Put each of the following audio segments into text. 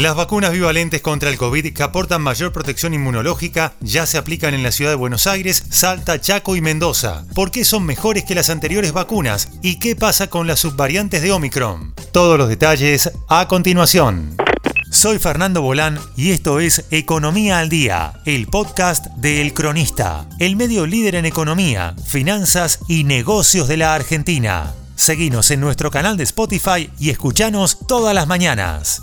Las vacunas bivalentes contra el COVID que aportan mayor protección inmunológica ya se aplican en la ciudad de Buenos Aires, Salta, Chaco y Mendoza. ¿Por qué son mejores que las anteriores vacunas? ¿Y qué pasa con las subvariantes de Omicron? Todos los detalles a continuación. Soy Fernando Bolán y esto es Economía al Día, el podcast de El Cronista, el medio líder en economía, finanzas y negocios de la Argentina. Seguinos en nuestro canal de Spotify y escuchanos todas las mañanas.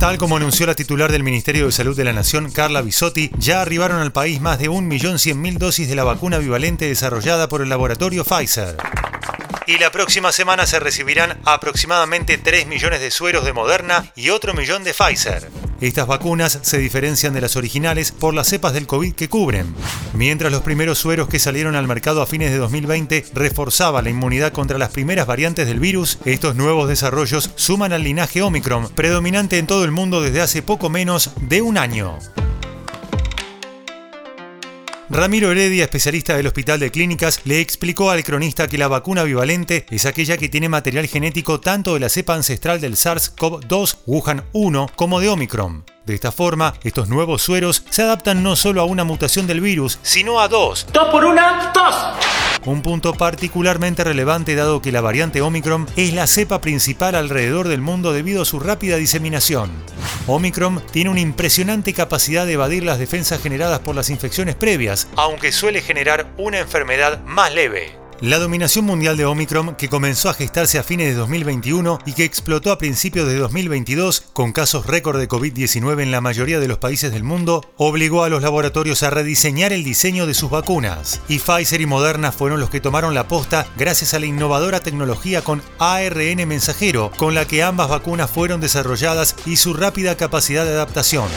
Tal como anunció la titular del Ministerio de Salud de la Nación, Carla Bisotti, ya arribaron al país más de 1.100.000 dosis de la vacuna bivalente desarrollada por el laboratorio Pfizer y la próxima semana se recibirán aproximadamente 3 millones de sueros de Moderna y otro millón de Pfizer. Estas vacunas se diferencian de las originales por las cepas del COVID que cubren. Mientras los primeros sueros que salieron al mercado a fines de 2020 reforzaban la inmunidad contra las primeras variantes del virus, estos nuevos desarrollos suman al linaje Omicron, predominante en todo el mundo desde hace poco menos de un año. Ramiro Heredia, especialista del Hospital de Clínicas, le explicó al cronista que la vacuna bivalente es aquella que tiene material genético tanto de la cepa ancestral del SARS-CoV-2 Wuhan 1 como de Omicron. De esta forma, estos nuevos sueros se adaptan no solo a una mutación del virus, sino a dos. ¡Dos por una! ¡Dos! Un punto particularmente relevante dado que la variante Omicron es la cepa principal alrededor del mundo debido a su rápida diseminación. Omicron tiene una impresionante capacidad de evadir las defensas generadas por las infecciones previas, aunque suele generar una enfermedad más leve. La dominación mundial de Omicron, que comenzó a gestarse a fines de 2021 y que explotó a principios de 2022 con casos récord de COVID-19 en la mayoría de los países del mundo, obligó a los laboratorios a rediseñar el diseño de sus vacunas. Y Pfizer y Moderna fueron los que tomaron la posta gracias a la innovadora tecnología con ARN mensajero, con la que ambas vacunas fueron desarrolladas y su rápida capacidad de adaptación.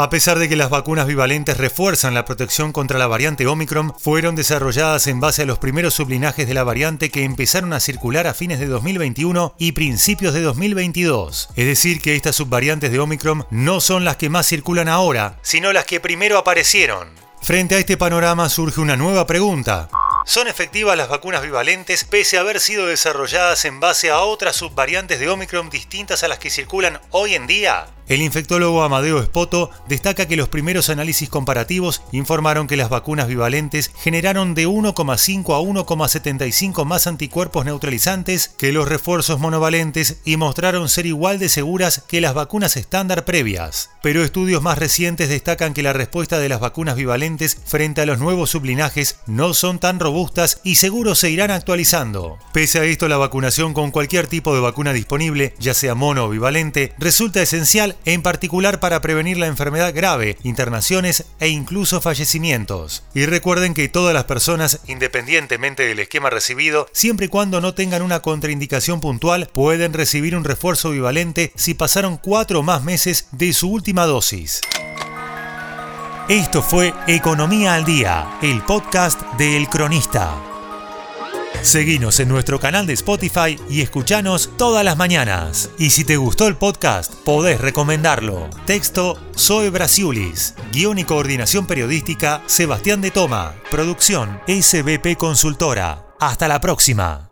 A pesar de que las vacunas bivalentes refuerzan la protección contra la variante Omicron, fueron desarrolladas en base a los primeros sublinajes de la variante que empezaron a circular a fines de 2021 y principios de 2022. Es decir, que estas subvariantes de Omicron no son las que más circulan ahora, sino las que primero aparecieron. Frente a este panorama surge una nueva pregunta. ¿Son efectivas las vacunas bivalentes pese a haber sido desarrolladas en base a otras subvariantes de Omicron distintas a las que circulan hoy en día? El infectólogo Amadeo Espoto destaca que los primeros análisis comparativos informaron que las vacunas bivalentes generaron de 1,5 a 1,75 más anticuerpos neutralizantes que los refuerzos monovalentes y mostraron ser igual de seguras que las vacunas estándar previas. Pero estudios más recientes destacan que la respuesta de las vacunas bivalentes frente a los nuevos sublinajes no son tan robustas y seguro se irán actualizando. Pese a esto, la vacunación con cualquier tipo de vacuna disponible, ya sea mono o bivalente, resulta esencial en particular para prevenir la enfermedad grave, internaciones e incluso fallecimientos. Y recuerden que todas las personas, independientemente del esquema recibido, siempre y cuando no tengan una contraindicación puntual, pueden recibir un refuerzo bivalente si pasaron cuatro o más meses de su última dosis. Esto fue Economía al Día, el podcast de El Cronista. Seguinos en nuestro canal de Spotify y escuchanos todas las mañanas. Y si te gustó el podcast, podés recomendarlo. Texto Zoe Brasiulis. Guión y coordinación periodística Sebastián de Toma. Producción SBP Consultora. Hasta la próxima.